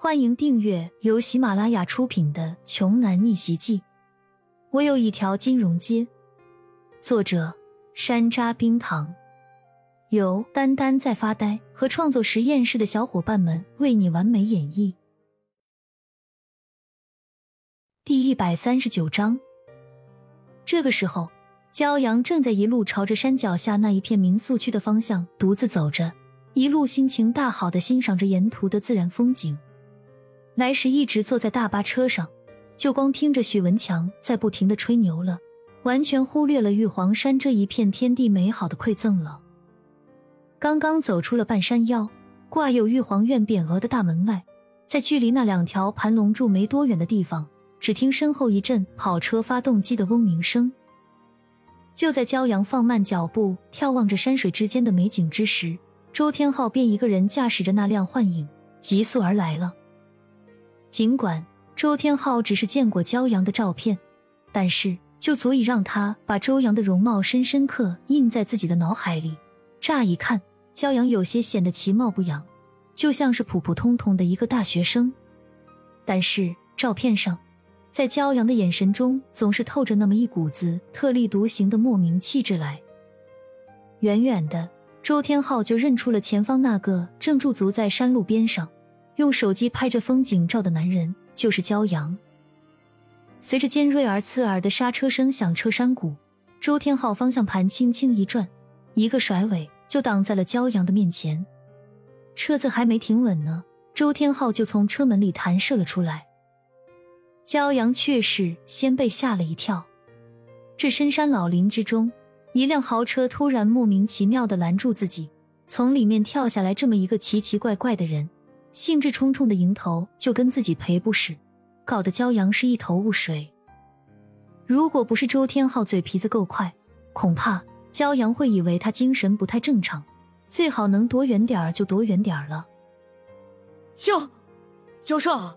欢迎订阅由喜马拉雅出品的《穷男逆袭记》。我有一条金融街。作者：山楂冰糖，由丹丹在发呆和创作实验室的小伙伴们为你完美演绎。第一百三十九章。这个时候，骄阳正在一路朝着山脚下那一片民宿区的方向独自走着，一路心情大好的欣赏着沿途的自然风景。来时一直坐在大巴车上，就光听着许文强在不停的吹牛了，完全忽略了玉皇山这一片天地美好的馈赠了。刚刚走出了半山腰，挂有玉皇院匾额的大门外，在距离那两条盘龙柱没多远的地方，只听身后一阵跑车发动机的嗡鸣声。就在骄阳放慢脚步眺望着山水之间的美景之时，周天浩便一个人驾驶着那辆幻影急速而来了。尽管周天浩只是见过骄阳的照片，但是就足以让他把周阳的容貌深深刻印在自己的脑海里。乍一看，骄阳有些显得其貌不扬，就像是普普通通的一个大学生。但是照片上，在骄阳的眼神中，总是透着那么一股子特立独行的莫名气质来。远远的，周天浩就认出了前方那个正驻足在山路边上。用手机拍着风景照的男人就是骄阳。随着尖锐而刺耳的刹车声响彻山谷，周天浩方向盘轻轻一转，一个甩尾就挡在了骄阳的面前。车子还没停稳呢，周天浩就从车门里弹射了出来。骄阳却是先被吓了一跳。这深山老林之中，一辆豪车突然莫名其妙的拦住自己，从里面跳下来这么一个奇奇怪怪的人。兴致冲冲的迎头就跟自己赔不是，搞得骄阳是一头雾水。如果不是周天浩嘴皮子够快，恐怕骄阳会以为他精神不太正常，最好能躲远点儿就躲远点儿了。焦，焦少，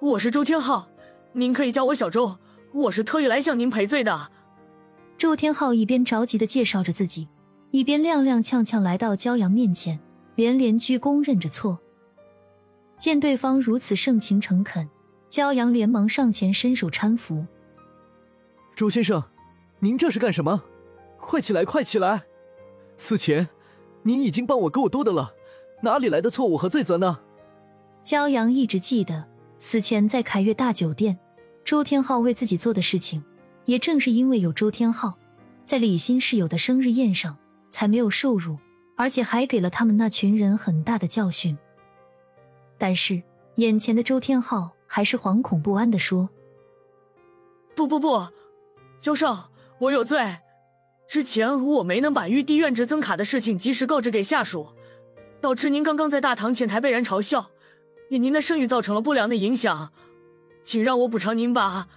我是周天浩，您可以叫我小周，我是特意来向您赔罪的。周天浩一边着急的介绍着自己，一边踉踉跄跄来到骄阳面前，连连鞠躬认着错。见对方如此盛情诚恳，骄阳连忙上前伸手搀扶。周先生，您这是干什么？快起来，快起来！此前您已经帮我够多的了，哪里来的错误和罪责呢？骄阳一直记得，此前在凯悦大酒店，周天浩为自己做的事情，也正是因为有周天浩，在李欣室友的生日宴上才没有受辱，而且还给了他们那群人很大的教训。但是，眼前的周天浩还是惶恐不安的说：“不不不，教授，我有罪。之前我没能把玉帝院值增卡的事情及时告知给下属，导致您刚刚在大堂前台被人嘲笑，给您的声誉造成了不良的影响，请让我补偿您吧。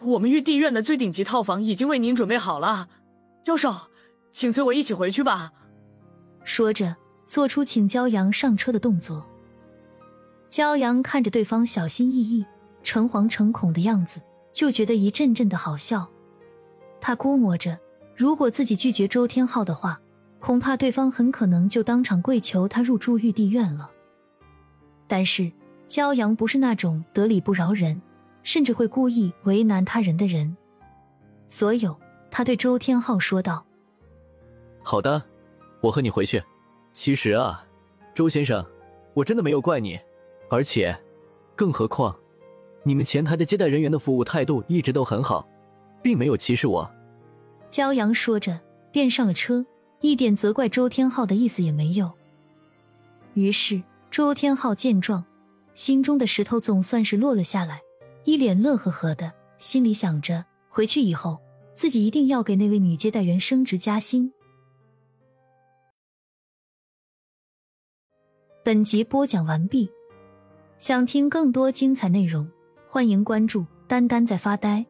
我们玉帝院的最顶级套房已经为您准备好了，教授，请随我一起回去吧。”说着，做出请骄阳上车的动作。骄阳看着对方小心翼翼、诚惶诚恐的样子，就觉得一阵阵的好笑。他估摸着，如果自己拒绝周天浩的话，恐怕对方很可能就当场跪求他入住玉帝院了。但是，骄阳不是那种得理不饶人，甚至会故意为难他人的人。所有，他对周天浩说道：“好的，我和你回去。其实啊，周先生，我真的没有怪你。”而且，更何况，你们前台的接待人员的服务态度一直都很好，并没有歧视我。骄阳说着，便上了车，一点责怪周天浩的意思也没有。于是，周天浩见状，心中的石头总算是落了下来，一脸乐呵呵的，心里想着回去以后，自己一定要给那位女接待员升职加薪。本集播讲完毕。想听更多精彩内容，欢迎关注“丹丹在发呆”。